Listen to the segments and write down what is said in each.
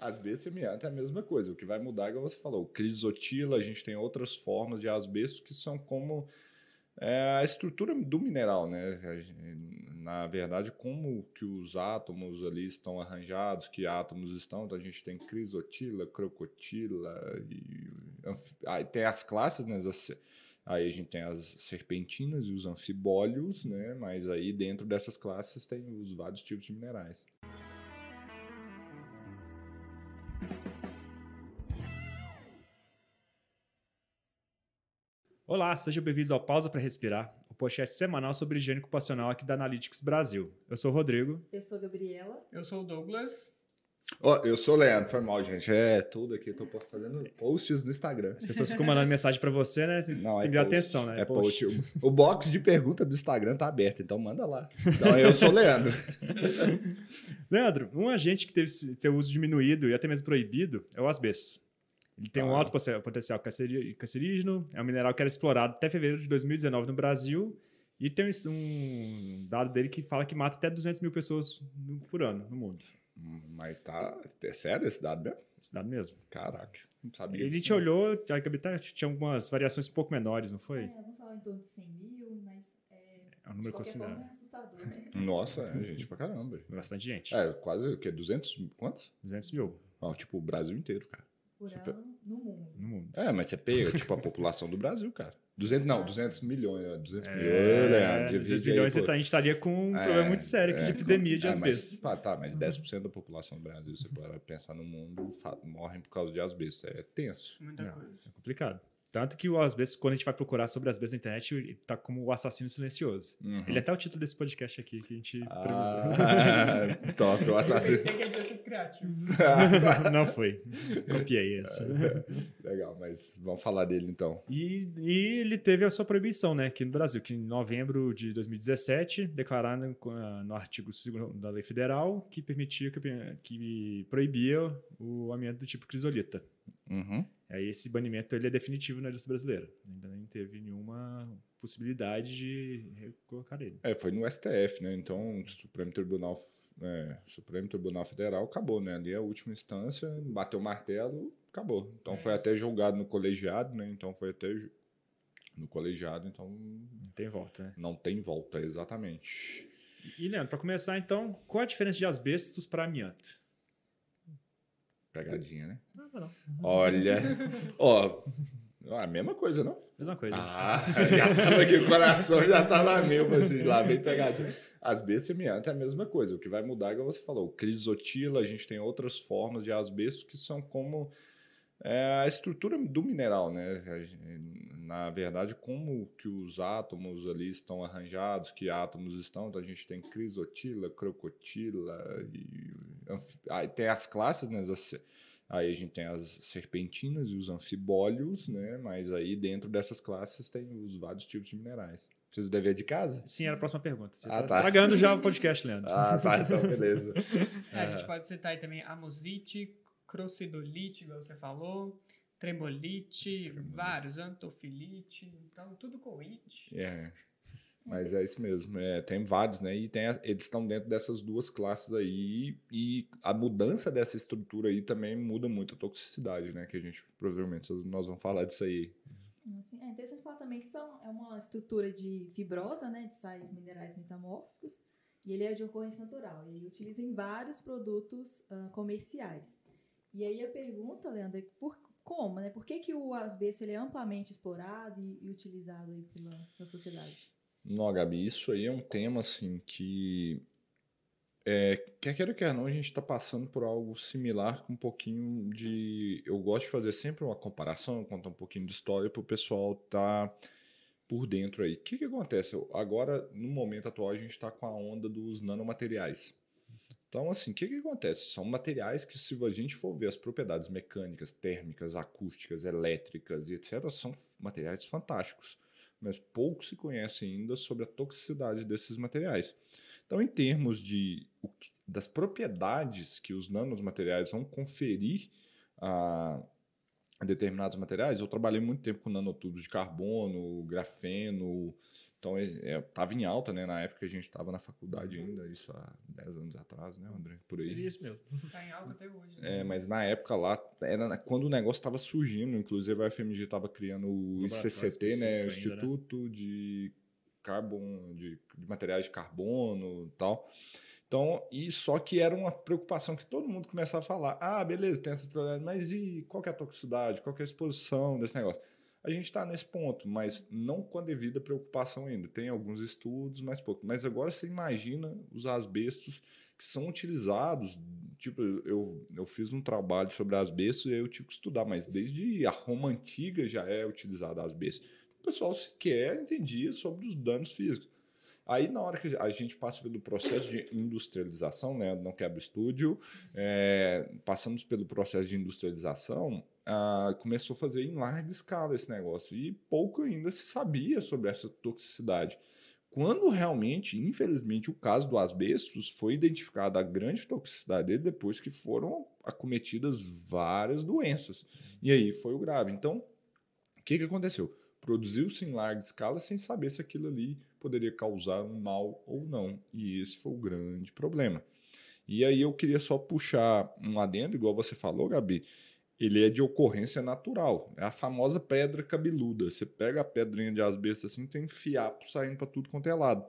Asbesto e amianto é a mesma coisa. O que vai mudar é que você falou. Crisotila, a gente tem outras formas de asbesto que são como é, a estrutura do mineral, né? Na verdade, como que os átomos ali estão arranjados, que átomos estão. Então a gente tem crisotila, crocotila, e, aí tem as classes, né? Aí a gente tem as serpentinas e os anfibólios, né? Mas aí dentro dessas classes tem os vários tipos de minerais. Olá, sejam bem-vindos ao Pausa para Respirar, o podcast semanal sobre higiene ocupacional aqui da Analytics Brasil. Eu sou o Rodrigo. Eu sou a Gabriela. Eu sou o Douglas. Oh, eu sou o Leandro, foi mal, gente. É tudo aqui, eu tô fazendo posts no Instagram. As pessoas ficam mandando mensagem para você, né? Não, Tem é que dar post. atenção, né? É post. O, o box de pergunta do Instagram tá aberto, então manda lá. Então eu sou o Leandro. Leandro, um agente que teve seu uso diminuído e até mesmo proibido é o asbesto. Ele tem um Ah. alto posse- potencial cancerígeno, é um mineral que era explorado até fevereiro de 2019 no Brasil e tem um- um dado dele que fala que mata até 200 mil pessoas por ano no mundo. Mas tá. É sério esse dado mesmo? Esse dado mesmo. Caraca, não sabia. Ele disso, te olhou, a tá- tinha algumas variações um pouco menores, não foi? É, vamos falar em torno de 100 mil, mas é, É um número considerável. é assustador, né? Nossa, é gente pra caramba. Bastante gente. É, quase o quê? 200? Quantos? 200 mil Ó, tipo, o Brasil inteiro, cara. Por Super. ano no mundo. no mundo. É, mas você pega, tipo, a população do Brasil, cara. 200, não, 200 milhões. ó, 200 milhões, É, Leandro. 200 divide aí milhões, por- você tá- a gente estaria com um É, problema muito sério aqui de é, epidemia de é, mas- pá, tá, mas 10% da população do Brasil, você pode pensar no mundo, morrem por causa de asbesto. É tenso. Muita Não, coisa. É complicado. Tanto que o asbesto, quando a gente vai procurar sobre asbesto na internet, ele tá como o assassino silencioso. Uhum. Ele é até o título desse podcast aqui que a gente Ah, top, o Eu assassino. pensei que ele tinha sido criativo. previsou. Não foi. Copiei esse. Legal, mas vamos falar dele então. E, e ele teve a sua proibição, né, aqui no Brasil, que em novembro de 2017 declararam com a- no artigo 2 da lei federal que permitia, que, que proibia o amianto do tipo crisolita. Uhum. Aí esse banimento ele é definitivo na indústria brasileira. Ainda nem teve nenhuma possibilidade de colocar ele. É, foi no STF, né? Então, Supremo Tribunal, é, Supremo Tribunal Federal acabou, né? Ali é a última instância, bateu o martelo, acabou. Então, É foi isso. até julgado no colegiado, né? Então, foi até no colegiado, então Não tem volta, né? não tem volta, exatamente. E, Leandro, para começar, então, qual a diferença de asbestos para amianto? Pegadinha, né? Não, não, não. Olha, ó, a mesma coisa, não? Mesma coisa. Ah, já tava aqui, o coração já tava meu, vocês lá, bem pegadinho. E amianto é a mesma coisa. O que vai mudar, igual você falou, crisotila, a gente tem outras formas de asbesto que são como é, a estrutura do mineral, né? Na verdade, como que os átomos ali estão arranjados, que átomos estão, então a gente tem crisotila, crocotila, e tem as classes, né? As- Aí a gente tem as serpentinas e os anfibólios, né? Mas aí dentro dessas classes tem os vários tipos de minerais. Precisa de dever de casa? Sim, era a próxima pergunta. Você Ah, tá tá. estragando já o podcast, Leandro. Ah, tá, então beleza. É, a gente pode citar aí também amosite, crossidolite, igual você falou, tremolite, vários, antofilite, então tudo com it. É. Mas é isso mesmo. É, tem vários, né? E tem eles estão dentro dessas duas classes aí. E a mudança dessa estrutura aí também muda muito a toxicidade, né? Que a gente provavelmente nós vamos falar disso aí. Assim, é interessante falar também que são, é uma estrutura de fibrosa, né, de sais minerais metamórficos, e ele é de ocorrência natural. E ele utiliza em vários produtos ah, comerciais. E aí a pergunta, Leandro, é por, como, né? Por que, que o asbesto ele é amplamente explorado e, e utilizado aí pela, pela sociedade? Não, Gabi, isso aí é um tema assim que. É, quer queira, quer não, a gente está passando por algo similar com um pouquinho de. Eu gosto de fazer sempre uma comparação, contar um pouquinho de história para o pessoal tá por dentro aí. O que, que acontece? Agora, no momento atual, a gente está com a onda dos nanomateriais. Então, assim, o que, que acontece? São materiais que, se a gente for ver as propriedades mecânicas, térmicas, acústicas, elétricas e etc., são materiais fantásticos mas pouco se conhece ainda sobre a toxicidade desses materiais. Então, em termos de, das propriedades que os nanomateriais vão conferir a determinados materiais, eu trabalhei muito tempo com nanotubos de carbono, grafeno, Então, estava em alta, né? Na época que a gente estava na faculdade ainda, isso há 10 anos atrás, né, André? Por aí. Isso mesmo. Está em alta até hoje. Né? É, mas na época lá, era quando o negócio estava surgindo, inclusive a FMG estava criando o ICCT, né? O Instituto ainda, né? de, Carbon, de, de Materiais de Carbono e tal. Então, e só que era uma preocupação que todo mundo começava a falar: ah, beleza, tem esses problemas, mas e qual é a toxicidade, qual é a exposição desse negócio? A gente está nesse ponto, mas não com a devida preocupação ainda. Tem alguns estudos, mas pouco. Mas agora você imagina os asbestos que são utilizados. Tipo, eu, eu fiz um trabalho sobre asbestos e eu tive que estudar, mas desde a Roma antiga já é utilizado asbesto. O pessoal sequer entendia sobre os danos físicos. Aí, na hora que a gente passa pelo processo de industrialização, né, não quebra estúdio, é, passamos pelo processo de industrialização, ah, começou a fazer em larga escala esse negócio e pouco ainda se sabia sobre essa toxicidade. Quando realmente, infelizmente, o caso do asbestos foi identificada a grande toxicidade dele depois que foram acometidas várias doenças. E aí foi o grave. Então, o que, que aconteceu? Produziu-se em larga escala sem saber se aquilo ali poderia causar um mal ou não. E esse foi o grande problema. E aí eu queria só puxar um adendo, igual você falou, Gabi. Ele é de ocorrência natural. É a famosa pedra cabeluda. Você pega a pedrinha de asbesto assim, tem fiapo saindo para tudo quanto é lado.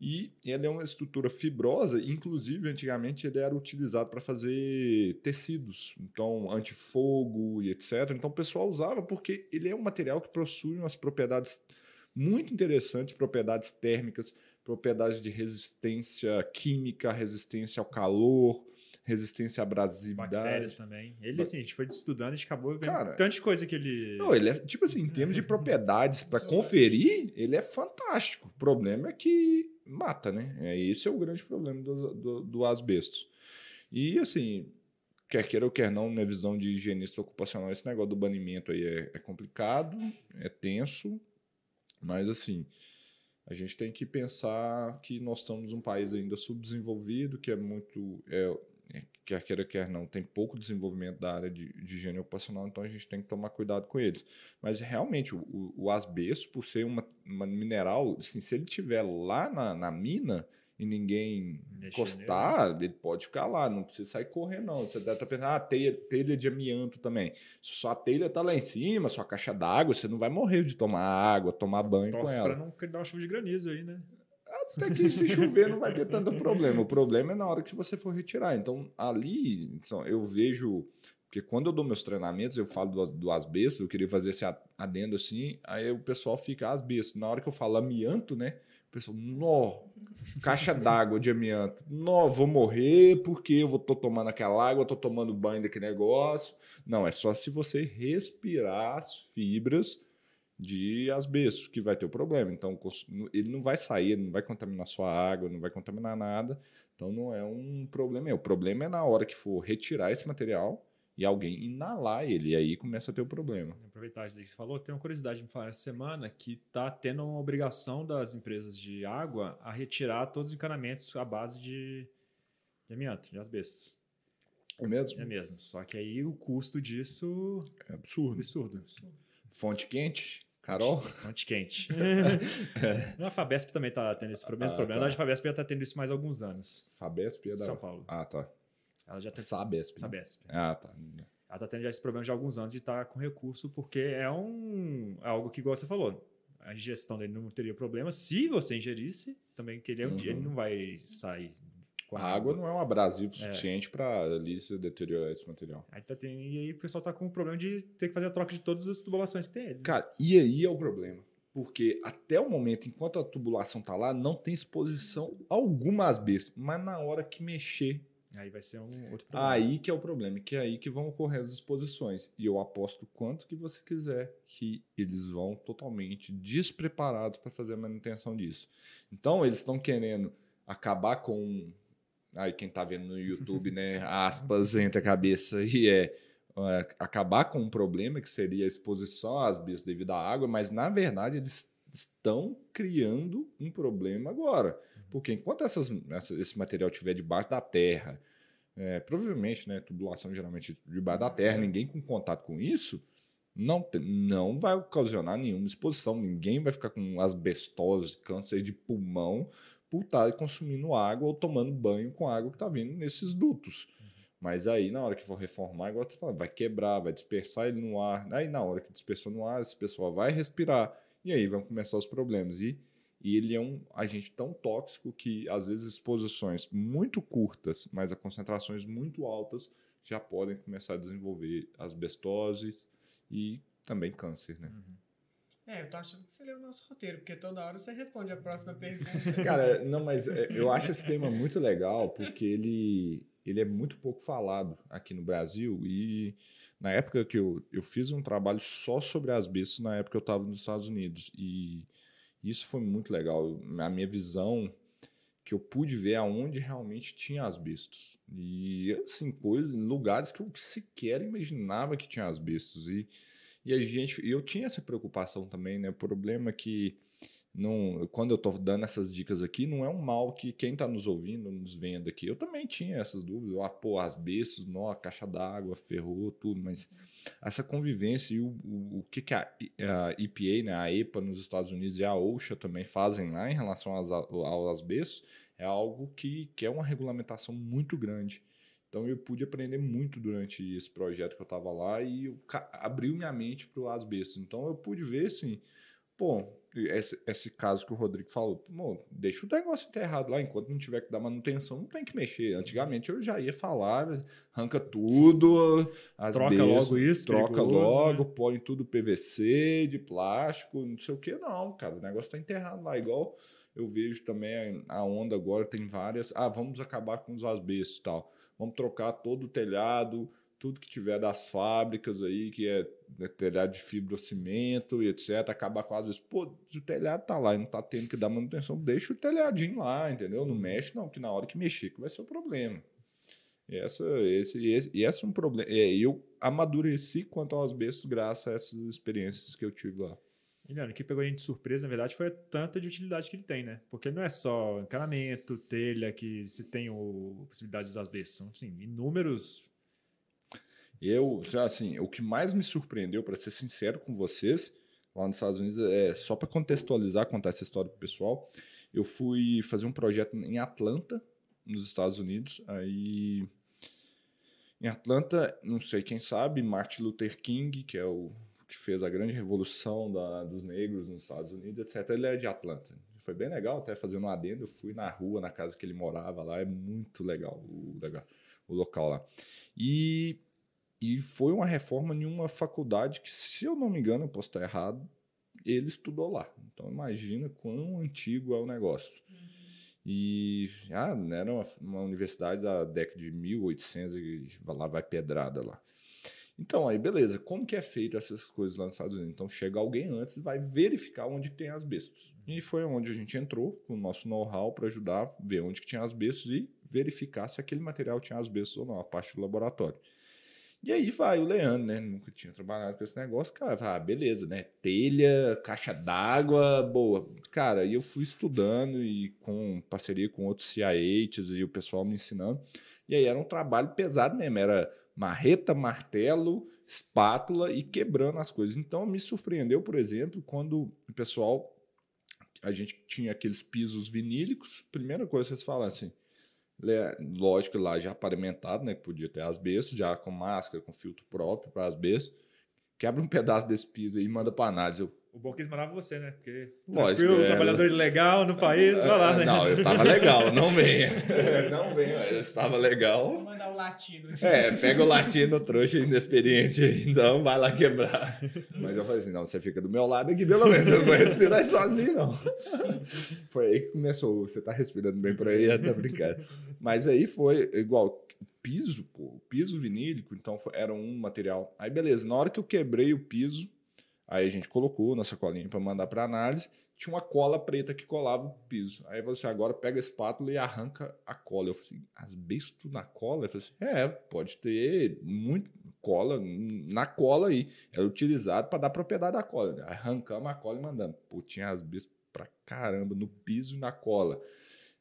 E ele é uma estrutura fibrosa, inclusive antigamente ele era utilizado para fazer tecidos, então antifogo e etc. Então o pessoal usava porque ele é um material que possui umas propriedades muito interessantes, propriedades térmicas, propriedades de resistência química, resistência ao calor, resistência à abrasividade. Bactérias também. Ele, assim, a gente foi estudando, a gente acabou vendo Cara, tanta coisa que ele... Não, ele é, tipo assim, em termos de propriedades para conferir, ele é fantástico. O problema é que mata, né? É, esse é o grande problema do, do, do asbesto. E, assim, quer queira ou quer não, na visão de higienista ocupacional, esse negócio do banimento aí é, é complicado, é tenso, mas assim, a gente tem que pensar que nós estamos um país ainda subdesenvolvido, que é muito. É, é, quer queira, quer não, tem pouco desenvolvimento da área de, de higiene ocupacional, então a gente tem que tomar cuidado com eles. Mas realmente, o, o asbesto, por ser uma, uma mineral, assim, se ele estiver lá na, na mina, e ninguém encostar, nele. ele pode ficar lá, não precisa sair correndo, não. Você deve estar pensando, ah, telha, telha de amianto também. Se sua telha está lá em cima, sua caixa d'água, você não vai morrer de tomar água, tomar Só banho com ela. para não dar uma chuva de granizo aí, né? Até que se chover não vai ter tanto problema. O problema é na hora que você for retirar. Então, ali, então, eu vejo. Porque quando eu dou meus treinamentos, eu falo do, do asbesto, eu queria fazer esse adendo assim, aí o pessoal fica asbesto. Na hora que eu falo amianto, né? O pessoal, nó, caixa d'água de amianto. Nó, vou morrer porque eu vou tô tomando aquela água, tô tomando banho daquele negócio. Não, é só se você respirar as fibras de asbesto que vai ter o problema. Então, ele não vai sair, não vai contaminar sua água, não vai contaminar nada. Então, não é um problema. O problema é na hora que for retirar esse material e alguém inalar ele, e aí começa a ter o problema. Aproveitar isso que você falou, tem uma curiosidade de me falar essa semana que está tendo uma obrigação das empresas de água a retirar todos os encanamentos à base de, de amianto, de asbestos. É mesmo? É mesmo. Só que aí o custo disso é absurdo. Absurdo. Fonte quente? Carol? Fonte quente. é. A Fabesp também está tendo esse problema. Ah, problema. Tá. A Fabesp já está tendo isso mais alguns anos. Fabesp é da... São Paulo. Ah, tá. Ela já tem. Sabesp. Né? Sabesp. Ah, tá. Ela está tendo já esse problema de alguns anos e está com recurso, porque é um é algo que, igual você falou, a ingestão dele não teria problema. Se você ingerisse, também que ele, uhum. ele não vai sair. Com a, a água, não é um abrasivo é. suficiente é. para ali se deteriorar esse material. Aí tá, tem, e aí o pessoal está com o problema de ter que fazer a troca de todas as tubulações que tem ele. Cara, e aí é o problema. Porque até o momento, enquanto a tubulação tá lá, não tem exposição alguma às bestas. Mas na hora que mexer Aí vai ser um outro problema. Aí que é o problema, que é aí que vão ocorrer as exposições. E eu aposto quanto que você quiser que eles vão totalmente despreparados para fazer a manutenção disso. Então, eles estão querendo acabar com. Aí, quem está vendo no YouTube, né? Aspas entre a cabeça e é, é, acabar com um problema que seria a exposição às bias devido à água, mas na verdade eles estão criando um problema agora. Porque enquanto essas, essa, esse material estiver debaixo da terra, é, provavelmente, né, tubulação geralmente debaixo da terra, ninguém com contato com isso, Não, não vai ocasionar nenhuma exposição. Ninguém vai ficar com asbestose, câncer de pulmão por estar consumindo água ou tomando banho com água que está vindo nesses dutos. Mas aí, na hora que for reformar, igual você tá falando, vai quebrar, vai dispersar ele no ar. Aí, na hora que dispersou no ar, esse pessoal vai respirar. E aí vão começar os problemas. E, e ele é um agente tão tóxico que, às vezes, exposições muito curtas, mas a concentrações muito altas, já podem começar a desenvolver asbestose e também câncer, né? É, eu tô achando que você leu o nosso roteiro, porque toda hora você responde a próxima pergunta. Cara, não, mas é, eu acho esse tema muito legal porque ele, ele é muito pouco falado aqui no Brasil e na época que eu, eu fiz um trabalho só sobre asbestos, na época eu estava nos Estados Unidos e isso foi muito legal. A minha visão que eu pude ver aonde realmente tinha asbestos e assim coisas, lugares que eu sequer imaginava que tinha asbestos e e a gente, eu tinha essa preocupação também, né? O problema é que não, quando eu tô dando essas dicas aqui, não é um mal que quem tá nos ouvindo, nos vendo aqui, eu também tinha essas dúvidas. Ah, pô, asbestos, nó, a caixa d'água, ferrou, tudo, mas essa convivência e o, o, o que, que a, a EPA, né, a EPA nos Estados Unidos e a OSHA também fazem lá em relação aos, ao asbestos é algo que, que é uma regulamentação muito grande. Então eu pude aprender muito durante esse projeto que eu estava lá e abriu minha mente para o asbesto. Então eu pude ver assim, pô, esse, esse caso que o Rodrigo falou, deixa o negócio enterrado lá, enquanto não tiver que dar manutenção, não tem que mexer. Antigamente eu já ia falar, arranca tudo, Troca logo isso, troca perigoso, logo, né? põe tudo PVC, de plástico, não sei o que, não, cara, o negócio está enterrado lá, igual eu vejo também a onda agora, tem várias, ah, vamos acabar com os asbestos e tal. Vamos trocar todo o telhado, tudo que tiver das fábricas aí, que é né, telhado de fibrocimento e etc. Acabar com as vezes, pô, se o telhado tá lá e não tá tendo que dar manutenção, deixa o telhadinho lá, entendeu? Não mexe, não, que na hora que mexer que vai ser o problema. E essa, esse, esse, e esse é um problema. É, eu amadureci quanto aos bestos graças a essas experiências que eu tive lá. E, o que pegou a gente de surpresa, na verdade, foi a tanta de utilidade que ele tem, né? Porque não é só encanamento, telha, que se tem o, possibilidade de asbestos. São, assim, inúmeros... Eu, assim, o que mais me surpreendeu, para ser sincero com vocês, lá nos Estados Unidos, é só para contextualizar, contar essa história pro pessoal. Eu fui fazer um projeto em Atlanta, nos Estados Unidos. Aí, em Atlanta, não sei quem sabe, Martin Luther King, que é o que fez a grande revolução da, dos negros nos Estados Unidos, etc. Ele é de Atlanta. Foi bem legal, até fazendo um adendo. Eu fui na rua, na casa que ele morava lá. É muito legal o, o local lá. E e foi uma reforma em uma faculdade que, se eu não me engano, eu posso estar errado, ele estudou lá. Então imagina quão antigo é o negócio. E ah, era uma, uma universidade da década de 1800 e lá vai pedrada lá. Então, aí, beleza. Como que é feito essas coisas lá nos Estados Unidos? Então, chega alguém antes e vai verificar onde que tem asbestos. E foi onde a gente entrou com o nosso know-how para ajudar ver onde que tinha asbestos e verificar se aquele material tinha asbestos ou não, a parte do laboratório. E aí vai o Leandro, né? Nunca tinha trabalhado com esse negócio. Cara, ah, beleza, né? Telha, caixa d'água, boa. Cara, aí eu fui estudando e com parceria com outros CIAs e o pessoal me ensinando. E aí era um trabalho pesado mesmo. Era marreta, martelo, espátula e quebrando as coisas. Então me surpreendeu, por exemplo, quando o pessoal. A gente tinha aqueles pisos vinílicos. Primeira coisa que vocês falam assim. Lógico, lá já pavimentado, né? Podia ter asbesto, já com máscara, com filtro próprio para asbesto. Quebra um pedaço desse piso aí e manda para análise. Eu, O bom é que eles mandavam você, né? Porque Lógico, tranquilo, é. trabalhador ilegal no país, vai lá, né? Não, eu tava legal, não venha. Não venha, eu estava Vou legal. mandar o latino. É, pega o latino trouxa inexperiente aí, então vai lá quebrar. Mas eu falei assim: não, você fica do meu lado aqui, pelo menos, eu não vou respirar sozinho, não. Foi aí que começou. Você tá respirando bem por aí, tá brincando. Mas aí foi igual piso, pô, o piso vinílico, então foi- era um material. Aí beleza, na hora que eu quebrei o piso, aí a gente colocou na sacolinha para mandar para análise, tinha uma cola preta que colava o piso. Aí você agora pega a espátula e arranca a cola. Eu falei assim, asbesto na cola? Eu falei assim, é, pode ter muito cola na cola aí. Era utilizado para dar propriedade da cola. Arrancamos a cola e mandamos. Pô, tinha asbesto pra caramba no piso e na cola.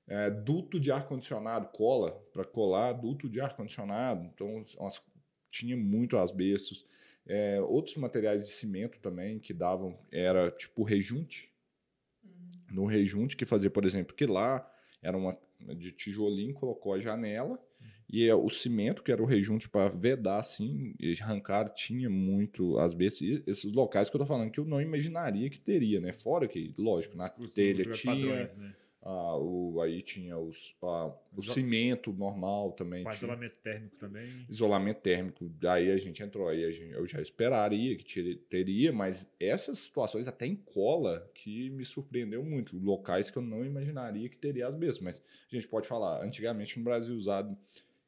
É, duto de ar-condicionado, cola, para colar duto de ar-condicionado. Então, umas tinha muito asbestos. É, outros materiais de cimento também que davam, era tipo rejunte. No rejunte que fazia, por exemplo, que lá era uma de tijolinho, colocou a janela e é o cimento, que era o rejunte para vedar, assim, e arrancar, tinha muito asbesto. E esses locais que eu tô falando que eu não imaginaria que teria, né? Fora que, lógico, na telha tinha, padrões, né? Ah, o, aí tinha os, ah, o Iso- cimento normal também. Com tinha. isolamento térmico também. Isolamento térmico, aí a gente entrou, aí a gente- eu já esperaria que tire- teria, mas essas situações até em cola que me surpreendeu muito, locais que eu não imaginaria que teria asbesto, mas a gente pode falar, antigamente no Brasil usado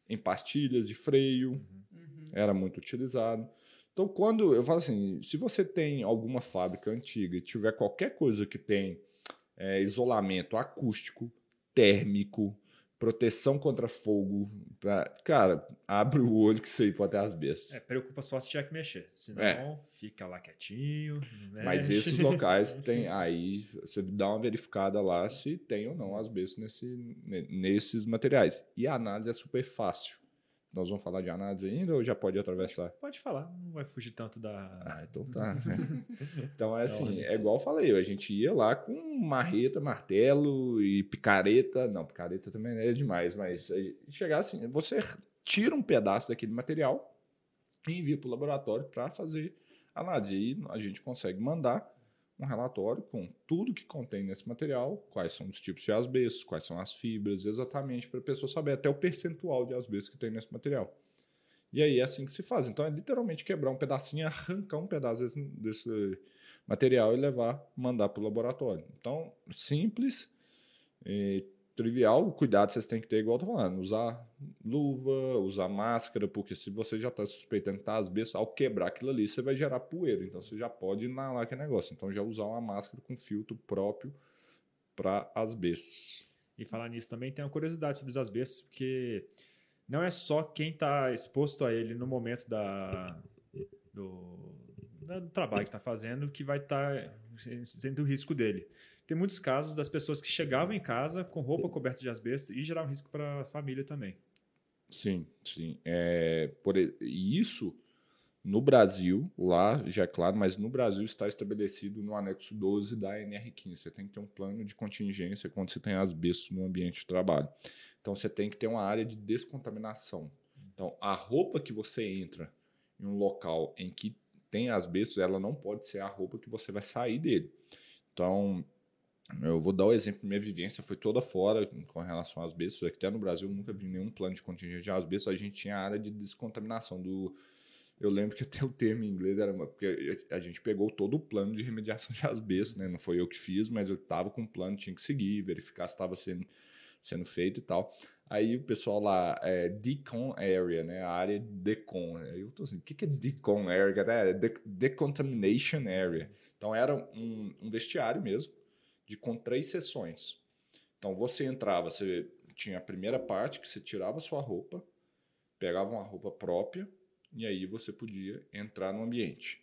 em pastilhas de freio, Uhum. era muito utilizado. Então, quando eu falo assim, se você tem alguma fábrica antiga e tiver qualquer coisa que tem é, isolamento acústico, térmico, proteção contra fogo, pra- cara, abre o olho que isso aí pode ter asbesto. É, preocupa só se tiver que mexer. Senão, É. fica lá quietinho. não Mas esses locais tem aí você dá uma verificada lá se tem ou não asbesto nesse, ne- nesses materiais. E a análise é super fácil. Nós vamos falar de análise ainda ou já pode atravessar? Pode falar, não vai fugir tanto da. Ah, então tá. Então é assim, é igual eu falei, a gente ia lá com marreta, martelo e picareta. Não, picareta também é demais, mas chegar assim, você tira um pedaço daquele material e envia para o laboratório para fazer análise. E a gente consegue mandar um relatório com tudo que contém nesse material, quais são os tipos de asbesto, quais são as fibras, exatamente para a pessoa saber até o percentual de asbesto que tem nesse material. E aí é assim que se faz. Então é literalmente quebrar um pedacinho, arrancar um pedaço desse, desse material e levar, mandar para o laboratório. Então, simples, trivial, o cuidado vocês têm que ter, igual eu tô falando, usar luva, usar máscara, porque se você já está suspeitando que está asbesto, ao quebrar aquilo ali, você vai gerar poeira. Então você já pode inalar aquele negócio. Então já usar uma máscara com filtro próprio para asbestos. E falar nisso também tem uma curiosidade sobre os asbestos, porque não é só quem está exposto a ele no momento da, do, da- do trabalho que está fazendo que vai estar sendo o risco dele. Tem muitos casos das pessoas que chegavam em casa com roupa coberta de asbesto e gerar um risco para a família também. Sim, sim. É, por, isso no Brasil, lá já é claro, mas no Brasil está estabelecido no anexo 12 da NR15. Você tem que ter um plano de contingência quando você tem asbesto no ambiente de trabalho. Então você tem que ter uma área de descontaminação. Então a roupa que você entra em um local em que tem asbesto, ela não pode ser a roupa que você vai sair dele. Então eu vou dar o exemplo, minha vivência foi toda fora com relação às asbestos. Aqui até no Brasil eu nunca vi nenhum plano de contingência de asbesto. A gente tinha a área de descontaminação do. Eu lembro que até o termo em inglês era porque a gente pegou todo o plano de remediação de asbesto, né? Não foi eu que fiz, mas eu estava com o plano, tinha que seguir, verificar se estava sendo, sendo feito e tal. Aí o pessoal lá, é, decon area, né? A área de decon. Aí eu tô assim, o que, que é decon area? É de- decontamination area. Então era um, um vestiário mesmo, de com três seções. Então você entrava, você tinha a primeira parte que você tirava sua roupa, pegava uma roupa própria e aí você podia entrar no ambiente.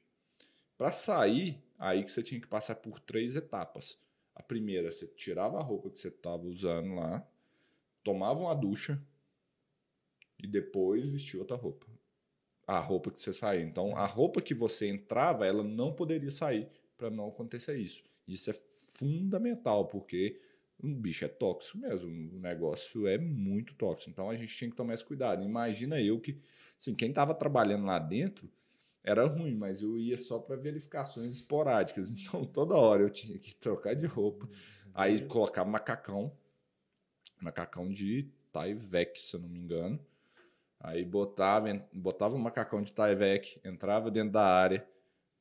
Para sair, aí que você tinha que passar por três etapas. A primeira, você tirava a roupa que você estava usando lá, tomava uma ducha e depois vestia outra roupa. A roupa que você saía. Então, a roupa que você entrava, ela não poderia sair para não acontecer isso. Isso é fundamental, porque o bicho é tóxico mesmo. O negócio é muito tóxico. Então, a gente tinha que tomar esse cuidado. Imagina eu que, assim, quem estava trabalhando lá dentro era ruim, mas eu ia só para verificações esporádicas. Então, toda hora eu tinha que trocar de roupa. Aí colocava macacão, macacão de Tyvek, se eu não me engano. Aí botava, botava o macacão de Tyvek, entrava dentro da área,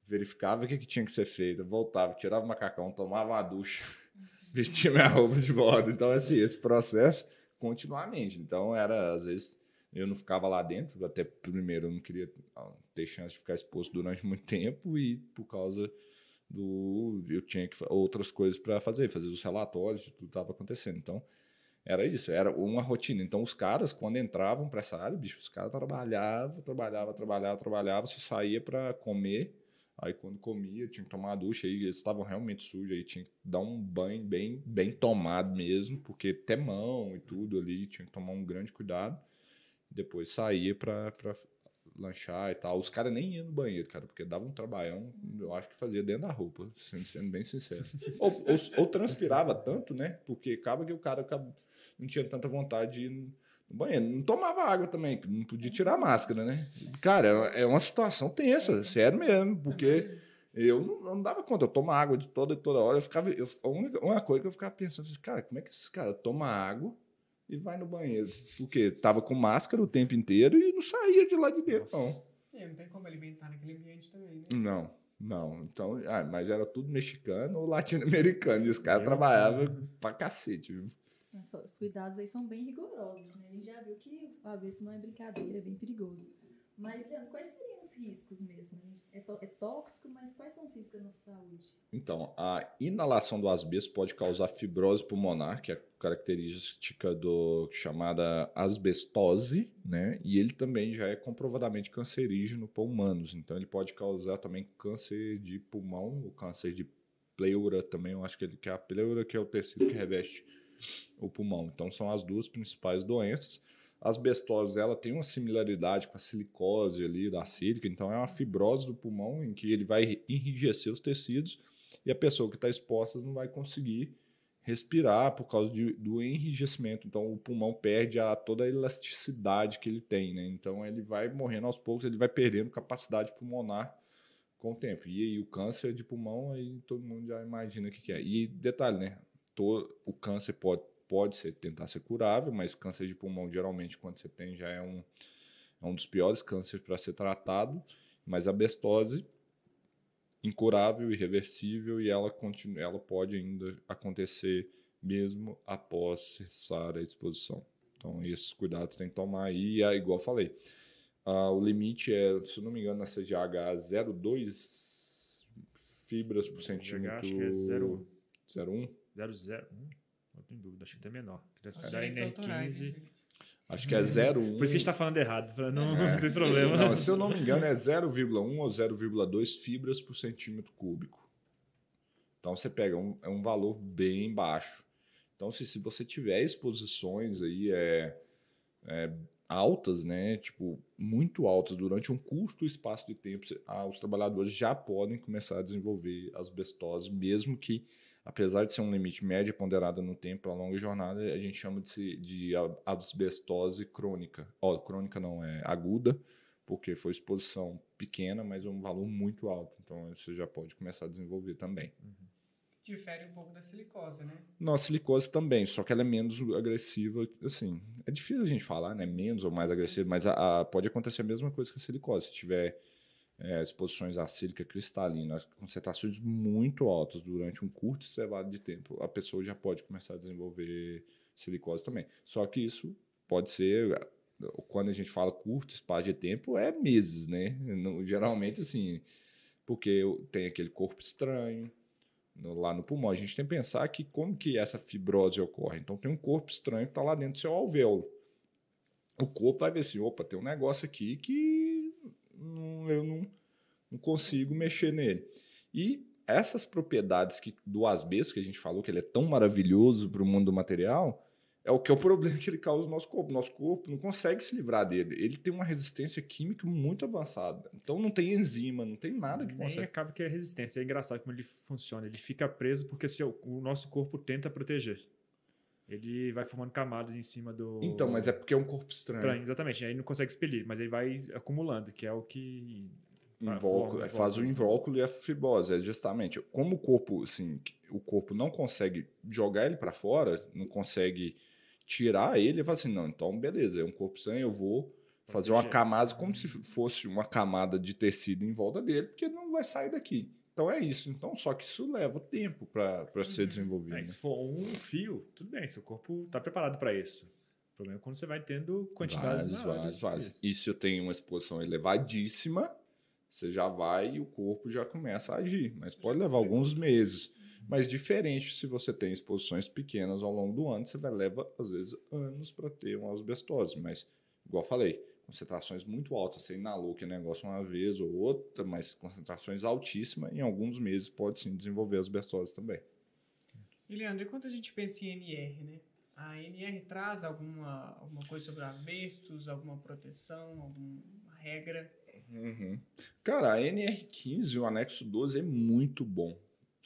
verificava o que, que tinha que ser feito, voltava, tirava o macacão, tomava uma ducha, vestia minha roupa de volta. Então, assim, esse processo continuamente. Então, era, às vezes, eu não ficava lá dentro, até primeiro eu não queria ah, ter chance de ficar exposto durante muito tempo e por causa do eu tinha que outras coisas para fazer, fazer os relatórios de tudo que estava acontecendo. Então, era isso, era uma rotina. Então, os caras, quando entravam para essa área, bicho, os caras trabalhavam, trabalhavam, trabalhavam, trabalhavam, só saía para comer. Aí, quando comia, tinha que tomar ducha. Aí, eles estavam realmente sujos, aí tinha que dar um banho bem, bem tomado mesmo, porque até mão e tudo ali, tinha que tomar um grande cuidado. Depois saía para lanchar e tal. Os caras nem iam no banheiro, cara, porque dava um trabalhão, eu acho que fazia dentro da roupa, sendo, sendo bem sincero. ou, ou, ou transpirava tanto, né? Porque acaba que o cara acaba- não tinha tanta vontade de ir no banheiro. Não tomava água também, não podia tirar a máscara, né? Cara, é uma situação tensa, sério mesmo, porque eu não, não dava conta, eu tomo água de toda toda hora. Eu ficava, eu, a única uma coisa que eu ficava pensando, assim, cara, como é que esses caras tomam água e vai no banheiro? Porque tava com máscara o tempo inteiro e não saía de lá de dentro, não. É, não tem como alimentar naquele ambiente também, né? Não, não. Então, ah, mas era tudo mexicano ou latino-americano. E os caras trabalhavam pra cacete, viu? Só- Os cuidados aí são bem rigorosos, né? A gente já viu que o avesso não é brincadeira, é bem perigoso. Mas, Leandro, quais seriam os riscos mesmo? né? É, é tóxico, mas quais são os riscos da nossa saúde? Então, a inalação do asbesto pode causar fibrose pulmonar, que é característica do chamada asbestose, né? E ele também já é comprovadamente cancerígeno para humanos. Então, ele pode causar também câncer de pulmão, o câncer de pleura também. Eu acho que ele que é a pleura que é o tecido que reveste o pulmão. Então, são as duas principais doenças. A asbestose ela tem uma similaridade com a silicose ali da sílica, então é uma fibrose do pulmão em que ele vai enrijecer os tecidos e a pessoa que está exposta não vai conseguir respirar por causa de, do enrijecimento. Então o pulmão perde a, toda a elasticidade que ele tem, né? Então ele vai morrendo aos poucos, ele vai perdendo capacidade pulmonar com o tempo. E o câncer de pulmão, aí todo mundo já imagina o que, que é. E detalhe, né? To- o câncer pode, pode ser, tentar ser curável, mas câncer de pulmão, geralmente, quando você tem, já é um, é um dos piores cânceres para ser tratado. Mas a bestose, incurável, irreversível, e ela, continua, ela pode ainda acontecer mesmo após cessar a exposição. Então, esses cuidados tem que tomar aí. E, é igual eu falei, ah, o limite é, se eu não me engano, na CGH, 0,2 fibras por centímetro. Acho que é 0, 0,1. 0, 0, hum, não tenho dúvida, acho que até menor. Da, autorais, né, NR15. gente? Acho que é 0,1. Por isso que a gente tá falando errado, não, É. não tem problema. Não, se eu não me engano, é 0,1 ou 0,2 fibras por centímetro cúbico. Então você pega um, é um valor bem baixo. Então, se, se você tiver exposições aí é, é, altas, né? Tipo, muito altas durante um curto espaço de tempo, você- ah, os trabalhadores já podem começar a desenvolver asbestose, mesmo que, apesar de ser um limite médio ponderado no tempo, para longa jornada, a gente chama de, de a- asbestose crônica. Ó, crônica não, é aguda, porque foi exposição pequena, mas um valor muito alto. Então, você já pode começar a desenvolver também. Difere um pouco da silicose, né? Não, a silicose também, só que ela é menos agressiva, assim, é difícil a gente falar, né, menos ou mais agressiva, mas a, a- pode acontecer a mesma coisa que a silicose, se tiver é, exposições à sílica cristalina, as concentrações muito altas durante um curto intervalo de tempo, a pessoa já pode começar a desenvolver silicose também. Só que isso pode ser, quando a gente fala curto espaço de tempo, é meses, né? Não- geralmente, assim, porque tem aquele corpo estranho, no- lá no pulmão. A gente tem que pensar que como que essa fibrose ocorre. Então tem um corpo estranho que está lá dentro do seu alvéolo. O corpo vai ver assim, opa, tem um negócio aqui que não- eu não, não consigo mexer nele. E essas propriedades que, do asbesto que a gente falou, que ele é tão maravilhoso para o mundo do material, é o que é o problema que ele causa no nosso corpo. Nosso corpo não consegue se livrar dele. Ele tem uma resistência química muito avançada. Então não tem enzima, não tem nada que consegue. acaba que é resistência. É engraçado como ele funciona. Ele fica preso porque se o nosso corpo tenta proteger. Ele vai formando camadas em cima do. Então, mas é porque é um corpo estranho. Estranho, exatamente. Aí não consegue expelir, mas ele vai acumulando, que é o que. é, faz o invólucro. e a fibrose. É justamente como o corpo, assim, o corpo não consegue jogar ele para fora, não consegue tirar ele, ele fala assim, não, então beleza, é um corpo estranho, eu vou fazer uma camada como se fosse uma camada de tecido em volta dele, porque não vai sair daqui. Então é isso. Então, só que isso leva tempo para ser Uhum. desenvolvido. Aí, né? se for um fio, tudo bem, seu corpo está preparado para isso. O problema é quando você vai tendo quantidades vários, vários. disso. E se eu tenho uma exposição elevadíssima, você já vai e o corpo já começa a agir. Mas pode levar alguns meses. Mas diferente se você tem exposições pequenas ao longo do ano, você vai levar, às vezes, anos para ter uma asbestose. Mas, igual falei, concentrações muito altas. Você inalou que negócio uma vez ou outra, mas concentrações altíssimas, em alguns meses pode sim desenvolver asbestose também. E Leandro, e quando a gente pensa em NR, né? A NR traz alguma, alguma coisa sobre asbestos, alguma proteção, algum regra. Uhum. Cara, a NR15, o anexo 12, é muito bom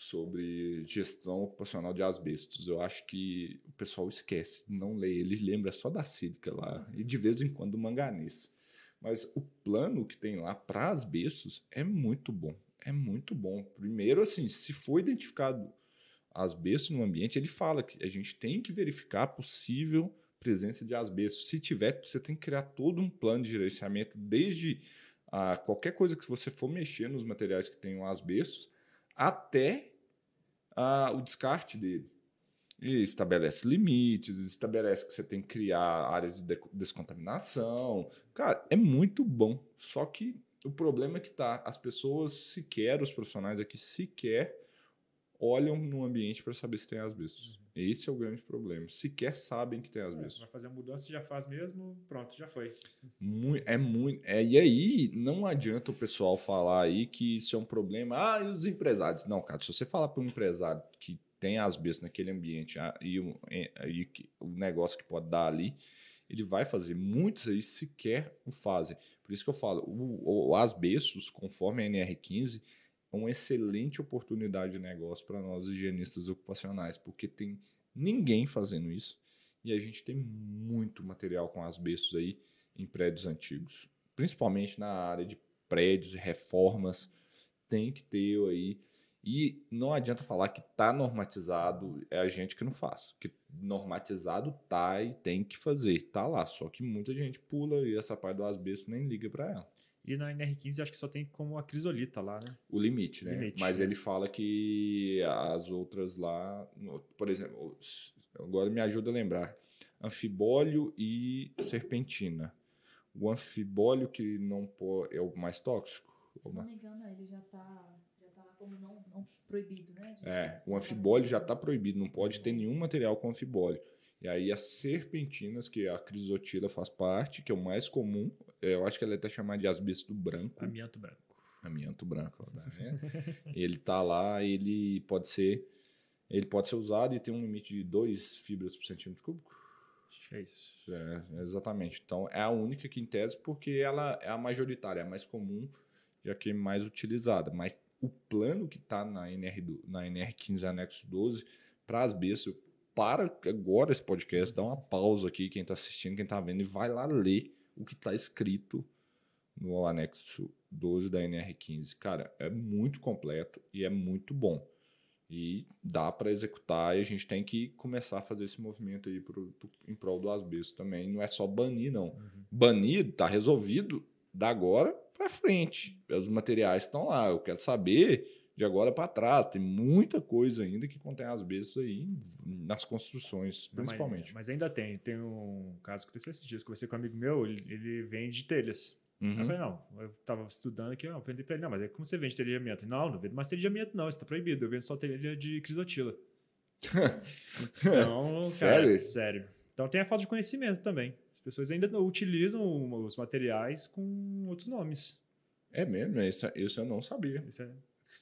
sobre gestão ocupacional de asbestos. Eu acho que o pessoal esquece, não lê. Ele lembra só da sílica lá e de vez em quando do manganês. Mas o plano que tem lá para asbestos é muito bom. É muito bom. Primeiro, assim, se for identificado asbesto no ambiente, ele fala que a gente tem que verificar a possível presença de asbesto. Se tiver, você tem que criar todo um plano de gerenciamento, desde a, qualquer coisa que você for mexer nos materiais que tenham asbestos, até a, o descarte dele. E estabelece limites, estabelece que você tem que criar áreas de descontaminação. Cara, é muito bom. Só que o problema é que tá, as pessoas sequer, os profissionais aqui sequer olham no ambiente para saber se tem asbestos. Esse é o grande problema. Sequer sabem que tem asbestos. É, vai fazer a mudança, já faz mesmo, pronto, já foi. Muito, é muito. É, e aí, não adianta o pessoal falar aí que isso é um problema. Ah, e os empresários? Não, cara, se você falar para um empresário que tem asbesto naquele ambiente ah, e, o, e o negócio que pode dar ali, ele vai fazer. Muitos aí sequer o fazem. Por isso que eu falo, o, o asbestos, conforme a NR15, uma excelente oportunidade de negócio para nós higienistas ocupacionais, porque tem ninguém fazendo isso e a gente tem muito material com asbestos aí em prédios antigos, principalmente na área de prédios e reformas, tem que ter aí e não adianta falar que tá normatizado, é a gente que não faz. Que normatizado tá e tem que fazer, tá lá. Só que muita gente pula e essa parte do asbesto nem liga para ela. E na NR15 acho que só tem como a crisolita lá, né? O limite, né? Limite, Mas né? ele fala que as outras lá, por exemplo, agora me ajuda a lembrar: anfibólio e serpentina. O anfibólio que não pode, é o mais tóxico? Se não me engano, ele já está já tá lá como não, não proibido, né? é, o anfibólio já está proibido, não pode ter nenhum material com anfibólio. E aí as serpentinas, que a crisotila faz parte, que é o mais comum, é, eu acho que ela é até chamada de asbesto branco. Amianto branco. Amianto branco, tá ele tá lá, ele pode ser ele pode ser usado e tem um limite de 2 fibras por centímetro cúbico. É isso. É, exatamente. Então é a única que em tese, porque ela é a majoritária, é a mais comum, já que é mais utilizada. Mas o plano que está na, NR, na NR15 anexo 12 para asbesto, para agora esse podcast, dá uma pausa aqui, quem está assistindo, quem está vendo, e vai lá ler o que está escrito no anexo 12 da NR15. Cara, é muito completo e é muito bom. E dá para executar e a gente tem que começar a fazer esse movimento aí pro, pro, em prol do asbesto também. Não é só banir, não. Uhum. Banir está resolvido da agora para frente. Os materiais estão lá. Eu quero saber de agora para trás. Tem muita coisa ainda que contém asbesto aí nas construções, principalmente. Mas, mas, ainda tem. Tem um caso que aconteceu esses dias. Conversei com um amigo meu, ele, ele vende telhas. Uhum. Eu falei, não, eu tava estudando aqui, eu perguntei pra ele, não, mas é como você vende telha de amianto? Não, não vendo mais telha de amianto, não, isso tá proibido, eu vendo só telha de crisotila. então, sério? Cara, sério. Então tem a falta de conhecimento também. As pessoas ainda utilizam os materiais com outros nomes. É mesmo? Isso, isso eu não sabia. Isso é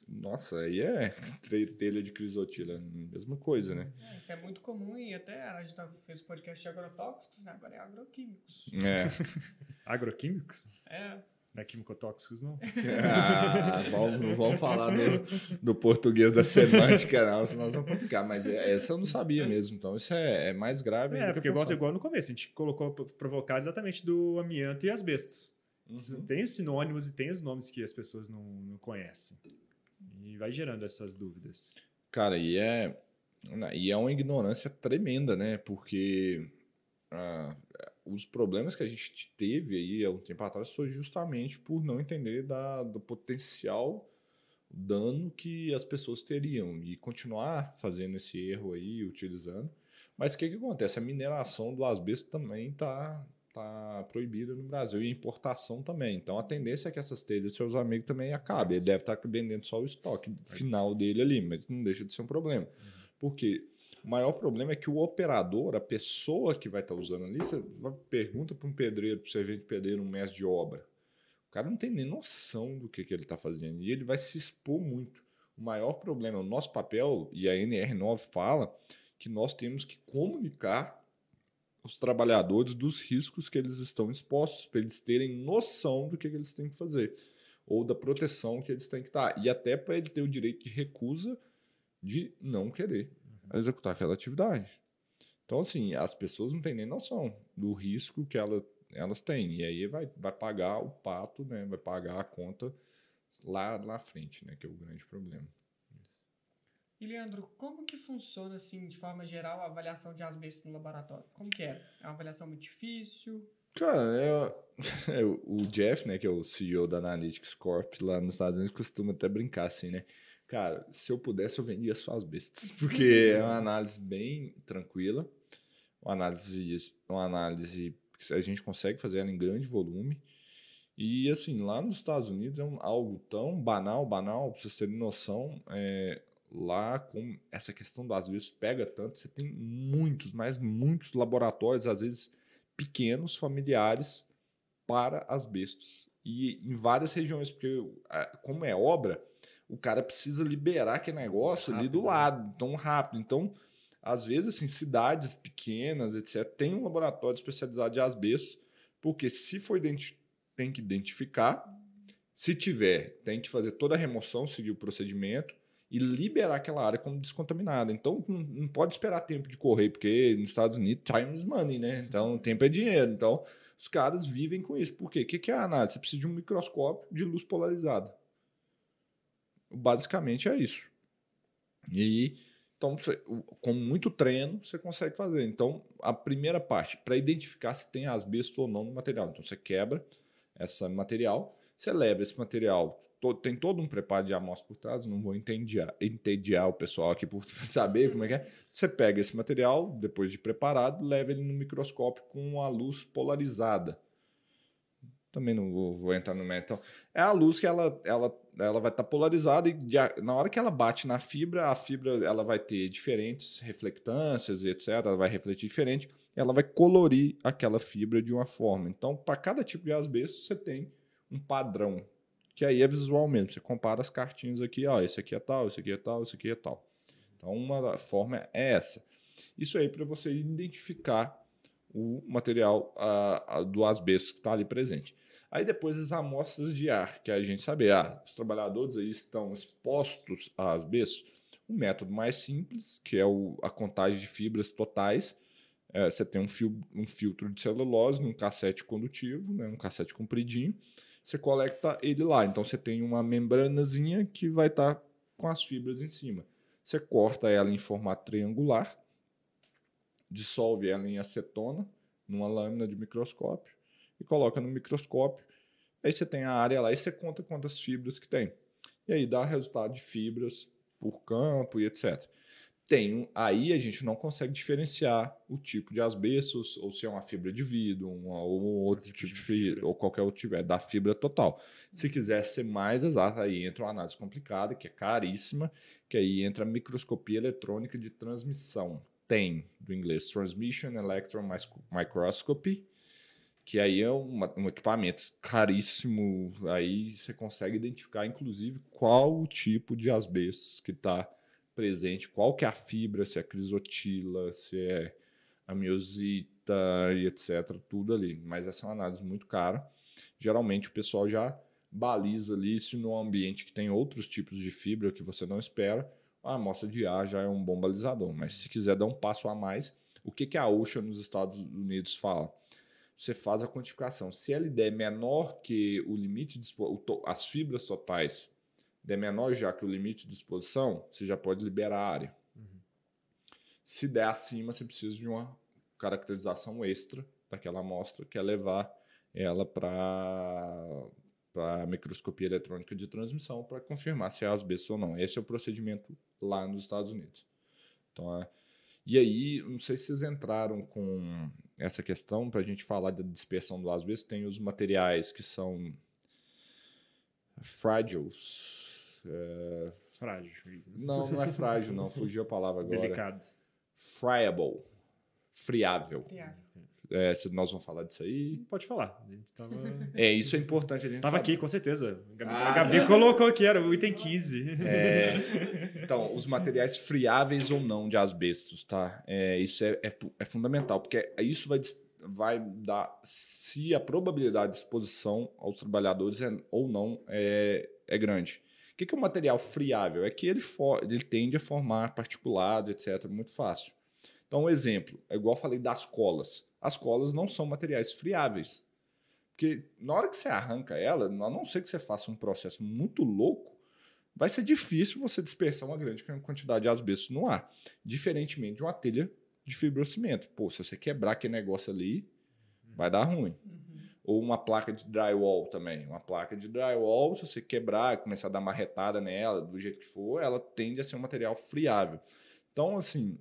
nossa, aí é telha de crisotila, mesma coisa, né? É, isso é muito comum e até a gente fez o podcast de agrotóxicos, né? Agora é agroquímicos. É. agroquímicos? É. Não é químico-tóxicos, não? Ah, vamos, não vamos falar do, do português da semântica, não, senão nós vamos complicar. Mas é, essa eu não sabia mesmo, então isso é, é mais grave. É, porque igual, igual no começo, a gente colocou provocar exatamente do amianto e asbestos. Uhum. Tem os sinônimos e tem os nomes que as pessoas não, não conhecem. E vai gerando essas dúvidas. Cara, e é, e é uma ignorância tremenda, né? Porque ah, os problemas que a gente teve aí há um tempo atrás foi justamente por não entender da, do potencial dano que as pessoas teriam e continuar fazendo esse erro aí, utilizando. Mas o que, que acontece? A mineração do asbesto também está tá proibida no Brasil e importação também. Então a tendência é que essas telhas seus amigos também acabem. Ele deve estar tá vendendo só o estoque final dele ali, mas não deixa de ser um problema. Porque o maior problema é que o operador, a pessoa que vai estar tá usando ali, você pergunta para um pedreiro, para o servente pedreiro, um mestre de obra. O cara não tem nem noção do que, que ele está fazendo e ele vai se expor muito. O maior problema, o nosso papel, e a NR9 fala, que nós temos que comunicar os trabalhadores dos riscos que eles estão expostos, para eles terem noção do que, eles têm que fazer, ou da proteção que eles têm que estar, e até para ele ter o direito de recusa de não querer executar aquela atividade. Então, assim, as pessoas não têm nem noção do risco que ela, elas têm. E aí vai, vai pagar o pato, né? Vai pagar a conta lá na frente, né? Que é o grande problema. E, Leandro, como que funciona, assim, de forma geral, a avaliação de asbesto no laboratório? Como que é? É uma avaliação muito difícil? Cara, é, é, o Jeff, né, que é o CEO da Analytics Corp lá nos Estados Unidos, costuma até brincar assim, né? Cara, se eu pudesse, eu vendia só as bestas. Porque é uma análise bem tranquila uma análise, uma análise que a gente consegue fazer ela em grande volume. E assim, lá nos Estados Unidos é um, algo tão banal, banal, para vocês terem noção, é, lá com essa questão do às vezes pega tanto, você tem muitos, mas muitos laboratórios, às vezes pequenos, familiares, para asbestos. E em várias regiões, porque como é obra, o cara precisa liberar aquele negócio rápido, ali do né? lado, tão rápido. Então, às vezes, assim, cidades pequenas, etc., tem um laboratório especializado de asbesto, porque se for tem que identificar, se tiver, tem que fazer toda a remoção, seguir o procedimento e liberar aquela área como descontaminada. Então, não, pode esperar tempo de correr, porque nos Estados Unidos, time is money, né? Então, tempo é dinheiro. Então, os caras vivem com isso. Por quê? O que é a análise? Você precisa de um microscópio de luz polarizada. Basicamente é isso. E então, com muito treino, você consegue fazer. Então, a primeira parte, para identificar se tem asbesto ou não no material. Então, você quebra esse material, você leva esse material, tem todo um preparo de amostra por trás, não vou entediar, entediar o pessoal aqui por saber como é que é. Você pega esse material, depois de preparado, leva ele no microscópio com a luz polarizada. Também não vou, vou entrar no método. Então, é a luz que ela, ela ela vai estar tá polarizada e de, na hora que ela bate na fibra, a fibra ela vai ter diferentes reflectâncias e etc. Ela vai refletir diferente. Ela vai colorir aquela fibra de uma forma. Então, para cada tipo de asbesto, você tem um padrão, que aí é visual mesmo. Você compara as cartinhas aqui, ó, esse aqui é tal, esse aqui é tal, esse aqui é tal. Então, uma forma é essa. Isso aí para você identificar o material do asbesto que está ali presente. Aí depois as amostras de ar, que a gente sabe, ah, os trabalhadores aí estão expostos a asbesto. O método mais simples, que é o, a contagem de fibras totais, é, você tem um, fio, um filtro de celulose num cassete condutivo, né, um cassete compridinho, você coleta ele lá. Então você tem uma membranazinha que vai estar tá com as fibras em cima. Você corta ela em formato triangular, dissolve ela em acetona numa lâmina de microscópio e coloca no microscópio. Aí você tem a área lá e você conta quantas fibras que tem. E aí dá resultado de fibras por campo e etc. Tem, aí a gente não consegue diferenciar o tipo de asbesto, ou se é uma fibra de vidro, uma, ou outro tipo, tipo de fibra, ou qualquer outro tiver, da fibra total. Se quiser ser mais exato, aí entra uma análise complicada, que é caríssima, que aí entra a microscopia eletrônica de transmissão. Tem, do inglês, Transmission Electron Microscopy, que aí é uma, um equipamento caríssimo, aí você consegue identificar, inclusive, qual o tipo de asbesto que está presente, qual que é a fibra, se é crisotila, se é amiosita e etc, tudo ali. Mas essa é uma análise muito cara. Geralmente o pessoal já baliza ali se no ambiente que tem outros tipos de fibra que você não espera, a amostra de ar já é um bom balizador. Mas se quiser dar um passo a mais, o que, que a OSHA nos Estados Unidos fala? você faz a quantificação. Se ele der menor que o limite de as fibras totais der menor já que o limite de exposição, você já pode liberar a área. Uhum. Se der acima, você precisa de uma caracterização extra daquela amostra, que é levar ela para para microscopia eletrônica de transmissão para confirmar se é asbesto ou não. Esse é o procedimento lá nos Estados Unidos. Então, é... e aí, não sei se vocês entraram com essa questão, para a gente falar da dispersão do asbesto, tem os materiais que são frágiles. É... Frágil. Não, não é frágil, não. Fugiu a palavra agora. Delicado. Friable. Friável. Friável. É, se nós vamos falar disso aí. Pode falar. Tava, É, isso é importante a gente tava saber. aqui, com certeza. A Gabi, Ah, a Gabi colocou que era o item 15. É, então, os materiais friáveis ou não de asbestos, tá? É, isso é, é, é fundamental, porque isso vai, vai dar se a probabilidade de exposição aos trabalhadores é, ou não é, é grande. Que, que é o material friável? É que ele, for, ele tende a formar particulados, etc. Muito fácil. Então, um exemplo, é igual eu falei das colas. As colas não são materiais friáveis. Porque na hora que você arranca ela, a não ser que você faça um processo muito louco, vai ser difícil você dispersar uma grande quantidade de asbesto no ar. Diferentemente de uma telha de fibrocimento. Pô, se você quebrar aquele negócio ali, vai dar ruim. Ou uma placa de drywall também. Uma placa de drywall, se você quebrar, começar a dar marretada nela, do jeito que for, ela tende a ser um material friável. Então, assim,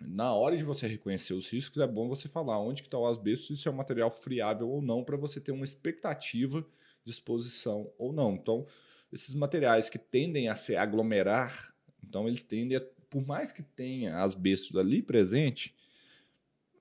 na hora de você reconhecer os riscos, é bom você falar onde que está o asbesto, se é um material friável ou não, para você ter uma expectativa de exposição ou não. Então, esses materiais que tendem a se aglomerar, então eles tendem a, por mais que tenha asbesto ali presente,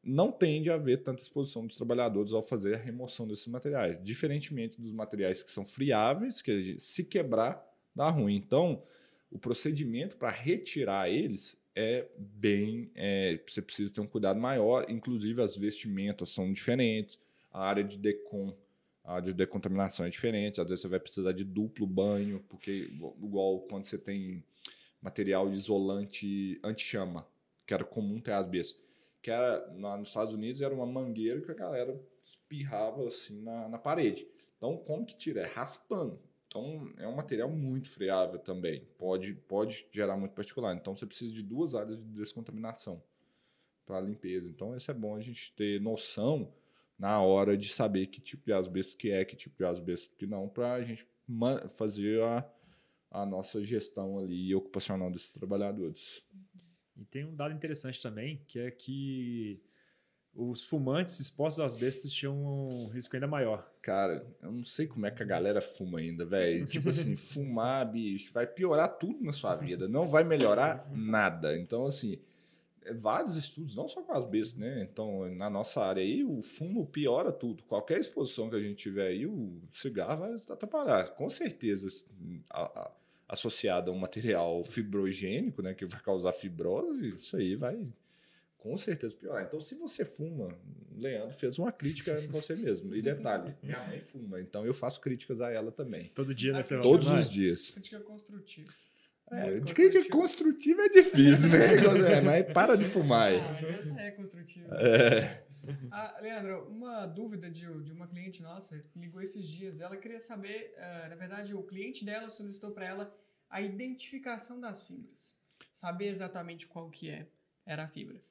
não tende a haver tanta exposição dos trabalhadores ao fazer a remoção desses materiais, diferentemente dos materiais que são friáveis, que se quebrar dá ruim. Então, o procedimento para retirar eles é bem. é, você precisa ter um cuidado maior, inclusive as vestimentas são diferentes, a área de decon, a área de decontaminação é diferente, às vezes você vai precisar de duplo banho, porque igual- quando você tem material isolante anti-chama, que era comum ter asbesto, que era lá nos Estados Unidos era uma mangueira que a galera espirrava assim na, na parede. Então, como que tira? É raspando. Então, é um material muito friável também. Pode, pode gerar muito particular. Então, você precisa de duas áreas de descontaminação para a limpeza. Então, isso é bom a gente ter noção na hora de saber que tipo de asbesto que é, que tipo de asbesto que não, para a gente fazer a, a nossa gestão ali ocupacional desses trabalhadores. E tem um dado interessante também, que é que os fumantes expostos aos asbestos tinham um risco ainda maior. Cara, eu não sei como é que a galera fuma ainda, velho. Tipo assim, fumar, bicho, vai piorar tudo na sua vida. Não vai melhorar nada. Então, assim, é vários estudos, não só com asbesto, né? Então, na nossa área aí, o fumo piora tudo. Qualquer exposição que a gente tiver aí, o cigarro vai atrapalhar. Com certeza, a- a- associado a um material fibrogênico, né? Que vai causar fibrose, isso aí vai com certeza piorar. Então, se você fuma, Leandro fez uma crítica em você mesmo. E detalhe, minha mãe fuma, então eu faço críticas a ela também. Todo dia, né? Você Todos os dias. Crítica construtiva. É, de crítica construtiva. é difícil, né? É, mas para de fumar aí. Ah, mas essa é construtiva. É. Ah, Leandro, uma dúvida de, de uma cliente nossa ligou esses dias. Ela queria saber, ah, na verdade, o cliente dela solicitou para ela a identificação das fibras. Saber exatamente qual que é, era a fibra.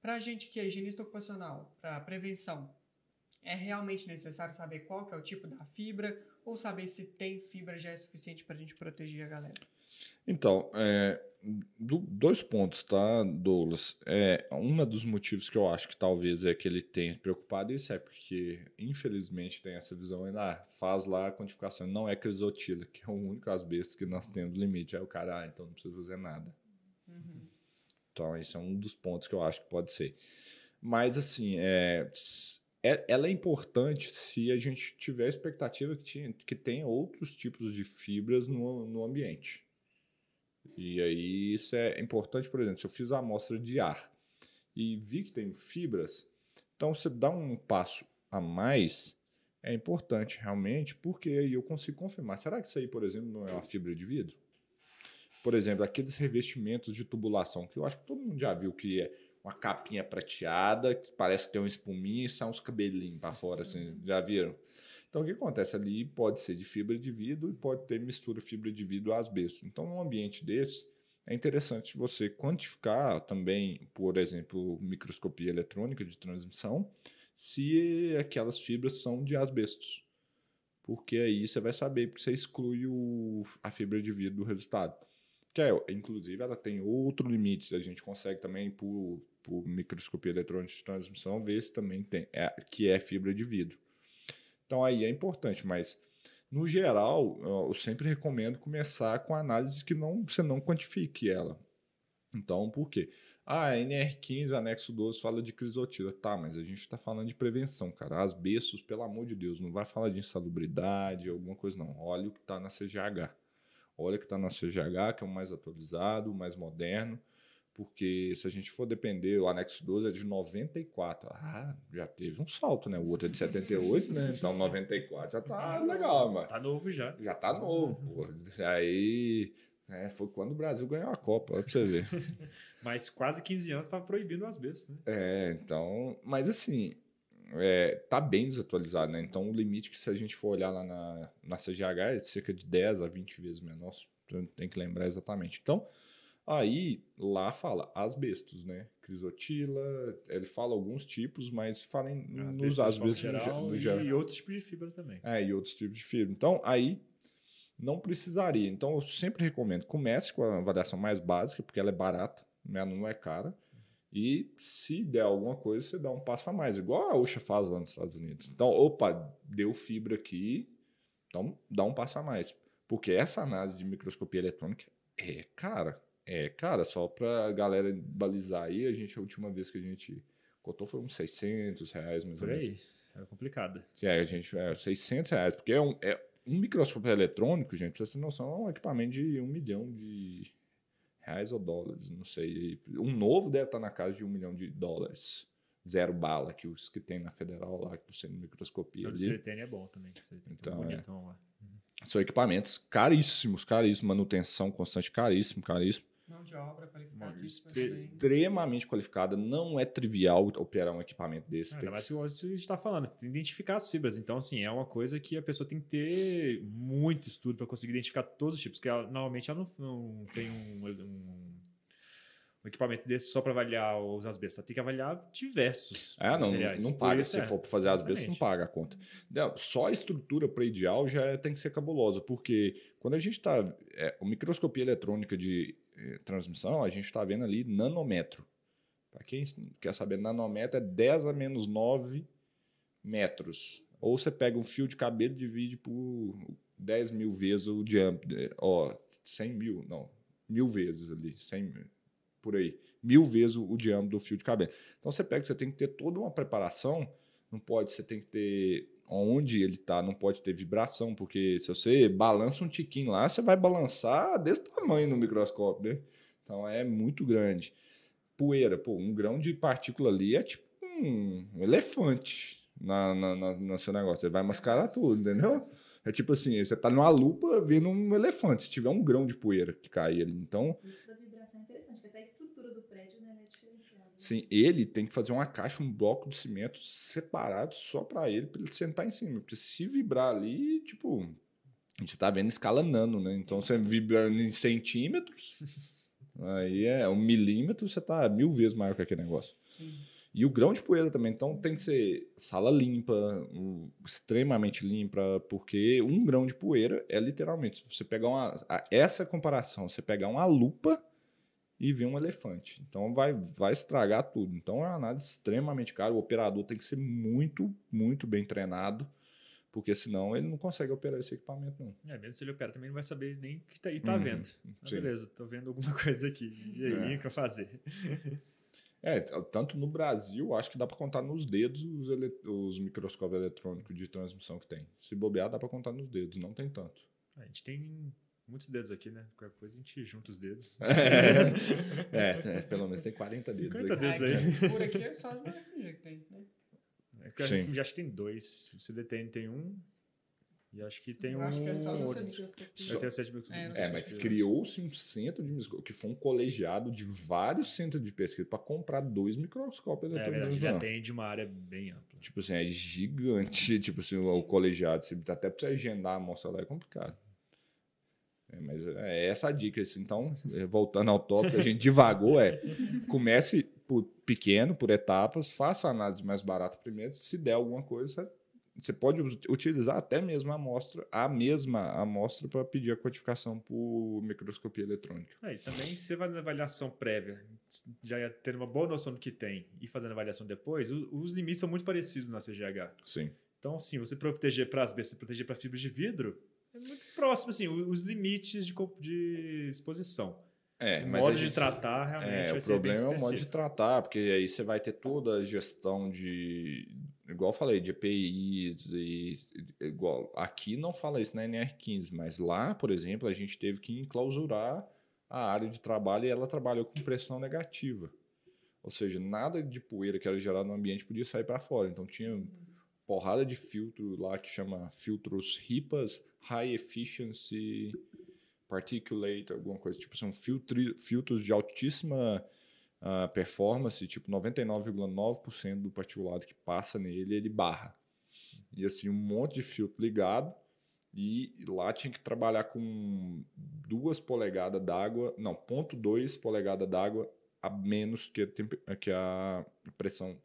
Para a gente que é higienista ocupacional, para prevenção, é realmente necessário saber qual que é o tipo da fibra ou saber se tem fibra já é suficiente para a gente proteger a galera? Então, é, do- dois pontos, tá, Douglas? É, um dos motivos que eu acho que talvez é que ele tenha preocupado, isso é porque, infelizmente, tem essa visão ainda, ah, faz lá a quantificação, não é crisotila, que é o único asbesto que nós temos limite. Aí o cara, ah, então não precisa fazer nada. Então, esse é um dos pontos que eu acho que pode ser. Mas, assim, é, é- ela é importante se a gente tiver a expectativa que, tinha, que tenha outros tipos de fibras no, no ambiente. E aí, isso é importante, por exemplo, se eu fiz a amostra de ar e vi que tem fibras, então você dá um passo a mais, é importante realmente, porque aí eu consigo confirmar. Será que isso aí, por exemplo, não é uma fibra de vidro? Por exemplo, aqueles revestimentos de tubulação, que eu acho que todo mundo já viu que é uma capinha prateada, que parece que tem uma espuminha e sai uns cabelinhos para fora, assim, já viram? Então, o que acontece ali pode ser de fibra de vidro e pode ter mistura fibra de vidro asbesto. Então, num ambiente desse, é interessante você quantificar também, por exemplo, microscopia eletrônica de transmissão, se aquelas fibras são de asbestos. Porque aí você vai saber, porque você exclui o, a fibra de vidro do resultado. Que é, inclusive, ela tem outro limite. A gente consegue também, por, por microscopia eletrônica de transmissão, ver se também tem, é, que é fibra de vidro. Então aí é importante, mas no geral, eu sempre recomendo começar com análise que não, você não quantifique ela. Então, por quê? Ah, NR15, anexo 12, fala de crisotila. Tá, mas a gente está falando de prevenção, cara. Asbestos, pelo amor de Deus, não vai falar de insalubridade, alguma coisa, não. Olha o que está na CGH. Olha o que está na CGH, que é o mais atualizado, o mais moderno. Porque se a gente for depender, o anexo 12 é de 94. Ah, já teve um salto, né? O outro é de 78, né? Então 94 já tá legal, mano. Tá novo já. Já tá novo, pô. Aí é, foi quando o Brasil ganhou a Copa, olha pra você ver. Mas quase 15 anos estava proibindo o asbesto, né? É, então. Mas assim, é, tá bem desatualizado, né? Então o limite que se a gente for olhar lá na, na CGH é cerca de 10 a 20 vezes menor. Tem que lembrar exatamente. Então, aí lá fala asbestos, né? Crisotila, ele fala alguns tipos, mas fala em, nos asbestos geral, no geral. E outros tipos de fibra também. É, e outros tipos de fibra. Então, aí não precisaria. Então, eu sempre recomendo, comece com a avaliação mais básica, porque ela é barata né? não é cara. E se der alguma coisa, você dá um passo a mais, igual a Oxa faz lá nos Estados Unidos. Então, opa, deu fibra aqui, então dá um passo a mais. Porque essa análise de microscopia eletrônica é cara. É cara, só para a galera balizar aí, a gente, a última vez que a gente cotou foi uns 600 reais, mais Por aí, era complicado. É, a gente, é 600 reais, porque é um, é um microscópio eletrônico, gente, pra você ter noção, é um equipamento de um milhão de reais ou dólares, não sei. Um novo deve estar na casa de um milhão de dólares. Zero bala, que os que tem na Federal lá, que você microscopia. O CTN é bom também. Então, é. Uhum. São equipamentos caríssimos, caríssimos, manutenção constante, caríssimo, caríssimo. Mão de obra qualificadíssima. Extremamente qualificada. Não é trivial operar um equipamento desse. É, mas que... a gente está falando, tem que identificar as fibras. Então, assim, é uma coisa que a pessoa tem que ter muito estudo para conseguir identificar todos os tipos. Porque ela, normalmente ela não, não tem um, um, um, equipamento desse só para avaliar os asbestos. Ela tem que avaliar diversos. É, não, materiais. não paga. Se é. for para fazer asbestos, não paga a conta. Não, só a estrutura predial já tem que ser cabulosa. Porque quando a gente está. É, a microscopia eletrônica de transmissão, a gente está vendo ali nanômetro. Para quem quer saber, nanômetro é 10 a menos 9 metros. Ou você pega um fio de cabelo e divide por 10 mil vezes o diâmetro. Eh, ó, 100 mil, não, mil vezes ali, 100 por aí. Mil vezes o, o diâmetro do fio de cabelo. Então você pega, você tem que ter toda uma preparação. Não pode, você tem que ter onde ele está, não pode ter vibração, porque se você balança um tiquinho lá, você vai balançar desse tamanho no microscópio, né? Então é muito grande. Poeira, pô, um grão de partícula ali é tipo um elefante na, na, na, no seu negócio. Você vai mascarar tudo, entendeu? É tipo assim, você tá numa lupa vendo um elefante, se tiver um grão de poeira que cair ali. Então. Isso da vibração é interessante, que até a estrutura do prédio né, é diferenciada. Né? Sim, ele tem que fazer uma caixa, um bloco de cimento separado só para ele, para ele sentar em cima. Porque se vibrar ali, tipo, a gente tá vendo escala nano, né? Então você vibrando em centímetros, aí é um milímetro, você tá mil vezes maior que aquele negócio. Sim. E o grão de poeira também. Então tem que ser sala limpa, extremamente limpa, porque um grão de poeira é literalmente, se você pegar uma. Essa comparação, você pegar uma lupa e ver um elefante. Então vai, vai estragar tudo. Então é uma análise extremamente cara. O operador tem que ser muito, muito bem treinado, porque senão ele não consegue operar esse equipamento, não. É, mesmo se ele opera também não vai saber nem o que está tá uhum, vendo. Ah, beleza, estou vendo alguma coisa aqui. E aí, é. o que eu fazer? É, tanto no Brasil, acho que dá para contar nos dedos os, ele... os microscópios eletrônicos de transmissão que tem. Se bobear, dá para contar nos dedos, não tem tanto. A gente tem muitos dedos aqui, né? Qualquer coisa a gente junta os dedos. É, é, é pelo menos tem 40 dedos 40 aqui. dedos aí. Por aqui é só os FMG que tem, né? É, Sim. Já acho que tem dois. O CDTN tem um. E acho que tem um. Acho que é só outro. Eu tenho sete microscopia. É, mas criou-se um centro de microscópio, que foi um colegiado de vários centros de pesquisa para comprar dois microscópios é, verdade, já tem de uma área bem ampla. Tipo assim, é gigante. Tipo assim, o colegiado, até para você agendar a amostra lá é complicado. É, mas é essa a dica. Assim. Então, é, voltando ao tópico, a gente divagou, é comece por pequeno, por etapas, faça a análise mais barata primeiro. Se der alguma coisa, você pode utilizar até mesmo a amostra, a mesma amostra para pedir a codificação por microscopia eletrônica. É, e também você vai na avaliação prévia, já tendo uma boa noção do que tem e fazendo a avaliação depois, os limites são muito parecidos na CGH. Sim. Então, sim, você proteger para as bestas, proteger para fibras de vidro, é muito próximo, assim, os limites de, de exposição. É, o modo a de gente- tratar realmente É, vai o problema é o modo de tratar, porque aí você vai ter toda a gestão de, igual eu falei, de EPIs e igual aqui não fala isso na NR15, mas lá, por exemplo, a gente teve que enclausurar a área de trabalho e ela trabalhou com pressão negativa. Ou seja, nada de poeira que era gerado no ambiente podia sair para fora. Então tinha porrada de filtro lá que chama filtros HIPAAs, High Efficiency Particulate, alguma coisa tipo, são filtri, filtros de altíssima ah, performance, tipo 99,9% do particulado que passa nele, ele barra. E assim, um monte de filtro ligado, e lá tinha que trabalhar com duas polegadas d'água, não, 0,2 polegada d'água a menos que a, que a pressão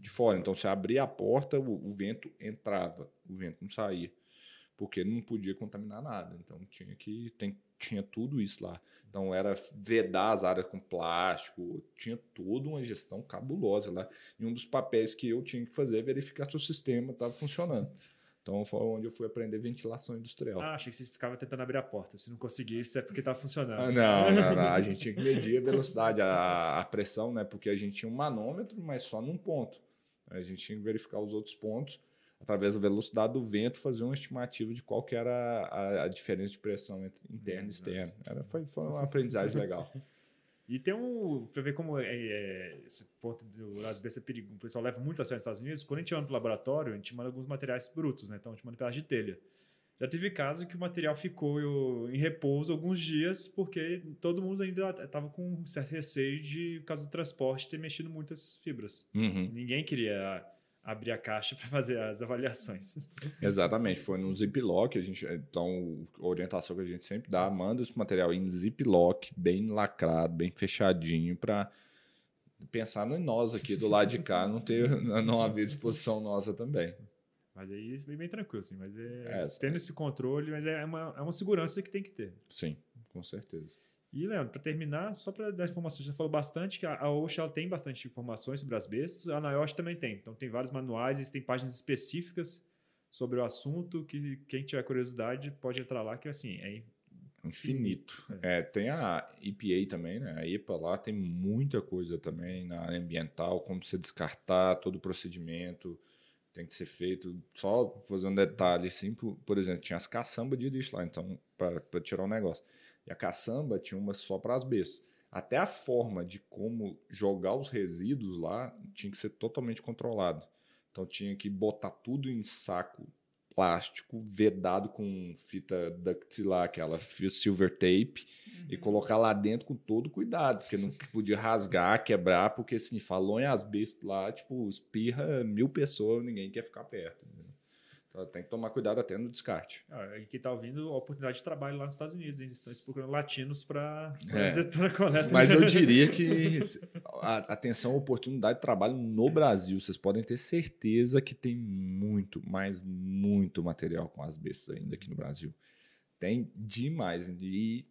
de fora. Então, se abria a porta, o, o vento entrava, o vento não saía, porque não podia contaminar nada. Então, tinha que tem, tinha tudo isso lá. Então, era vedar as áreas com plástico, tinha toda uma gestão cabulosa lá. E um dos papéis que eu tinha que fazer é verificar se o sistema estava funcionando. Então, foi onde eu fui aprender ventilação industrial. Ah, achei que você ficava tentando abrir a porta. Se não conseguisse, é porque estava funcionando. Ah, não, não, não, a gente tinha que medir a velocidade, a, a pressão, né? Porque a gente tinha um manômetro, mas só num ponto. A gente tinha que verificar os outros pontos através da velocidade do vento, fazer uma estimativa de qual que era a, a diferença de pressão entre interna e externa. Era, foi, foi uma aprendizagem legal. E tem um. Pra ver como é, é, esse ponto do asbesto é perigoso. O pessoal leva muito a sério nos Estados Unidos. Quando a gente manda pro laboratório, a gente manda alguns materiais brutos, né? Então a gente manda pedaço de telha. Já teve caso que o material ficou em repouso alguns dias, porque todo mundo ainda estava com um certo receio de, por causa do transporte, ter mexido muito essas fibras. Uhum, Ninguém queria abrir a caixa para fazer as avaliações. exatamente, foi no Ziploc. A gente, então, a orientação que a gente sempre dá, manda esse material em Ziploc, bem lacrado, bem fechadinho, para pensar em nós aqui do lado de cá, não ter não haver disposição nossa também. Mas aí é bem tranquilo, assim. Mas é, É, tendo esse controle, mas é uma, é uma segurança que tem que ter. Sim, com certeza. E, Leandro, para terminar, só para dar informações, você falou bastante que a, a OSHA ela tem bastante informações sobre asbestos, a NIOSH também tem. Então, tem vários manuais, têm páginas específicas sobre o assunto, que quem tiver curiosidade pode entrar lá, que assim, é Infinito. É, tem a EPA também, né? A EPA lá tem muita coisa também na área ambiental, como você descartar todo o procedimento tem que ser feito. Só fazer um detalhe assim, por, por exemplo, tinha as caçambas de lixo lá, então, para tirar o negócio. E a caçamba tinha uma só para asbesto. Até a forma de como jogar os resíduos lá tinha que ser totalmente controlado. Então tinha que botar tudo em saco plástico vedado com fita ductilar, aquela silver tape, e colocar lá dentro com todo cuidado, porque não podia rasgar, quebrar, porque assim, falou em asbesto lá, tipo, espirra mil pessoas, ninguém quer ficar perto. entendeu? Então tem que tomar cuidado até no descarte. Ah, e quem está ouvindo, a oportunidade de trabalho lá nos Estados Unidos. Eles estão procurando latinos para É. fazer toda a coleta. Mas eu diria que a atenção, oportunidade de trabalho no Brasil, vocês podem ter certeza que tem muito, mas muito material com asbestos ainda aqui no Brasil. Tem demais. E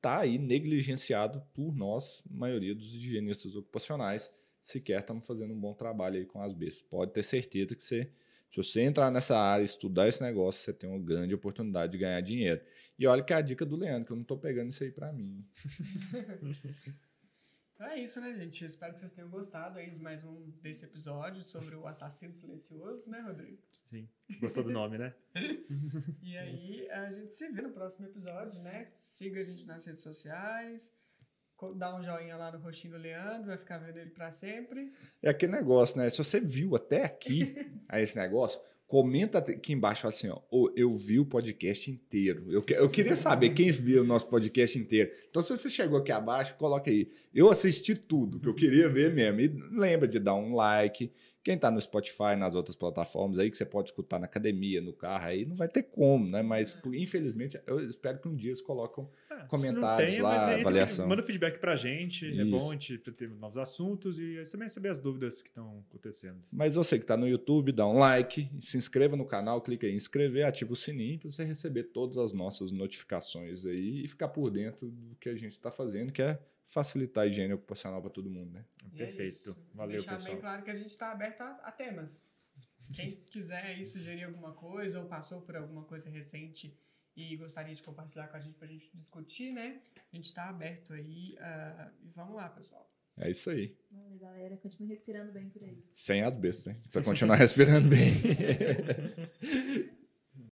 tá aí negligenciado por nós, maioria dos higienistas ocupacionais, sequer estamos fazendo um bom trabalho aí com asbestos. Pode ter certeza que você, se você entrar nessa área, estudar esse negócio, você tem uma grande oportunidade de ganhar dinheiro. E olha que é a dica do Leandro, que eu não estou pegando isso aí para mim. Então é isso, né, gente? Eu espero que vocês tenham gostado aí de mais um desse episódio sobre o assassino silencioso, né, Rodrigo? Sim. Gostou do nome, né? E aí a gente se vê no próximo episódio, né? Siga a gente nas redes sociais, dá um joinha lá no rostinho do Leandro, vai ficar vendo ele pra sempre. É aquele negócio, né? Se você viu até aqui aí esse negócio, comenta aqui embaixo assim, ó, "Ô, eu vi o podcast inteiro. Eu, que- eu queria saber quem viu o nosso podcast inteiro. Então, se você chegou aqui abaixo, coloca aí. Eu assisti tudo que eu queria ver mesmo. E lembra de dar um like. Quem tá no Spotify, nas outras plataformas aí, que você pode escutar na academia, no carro, aí não vai ter como, né? Mas, por- infelizmente, eu espero que um dia eles colocam Ah, se Comentários lá, mas aí avaliação. Manda feedback pra gente. É Isso. bom a gente ter novos assuntos e também saber as dúvidas que estão acontecendo. Mas você que está no YouTube, dá um like, se inscreva no canal, clica em inscrever, ativa o sininho para você receber todas as nossas notificações aí e ficar por dentro do que a gente está fazendo, que é facilitar a higiene ocupacional para todo mundo, né? E é Perfeito. isso. Valeu, Deixar pessoal. bem claro que a gente está aberto a, a temas. Quem quiser aí sugerir alguma coisa ou passou por alguma coisa recente e gostaria de compartilhar com a gente para a gente discutir, né? A gente está aberto aí. Uh, e vamos lá, pessoal. É isso aí. Valeu, galera. Continue respirando bem por aí. Sem as bestas, né? Pra continuar respirando bem.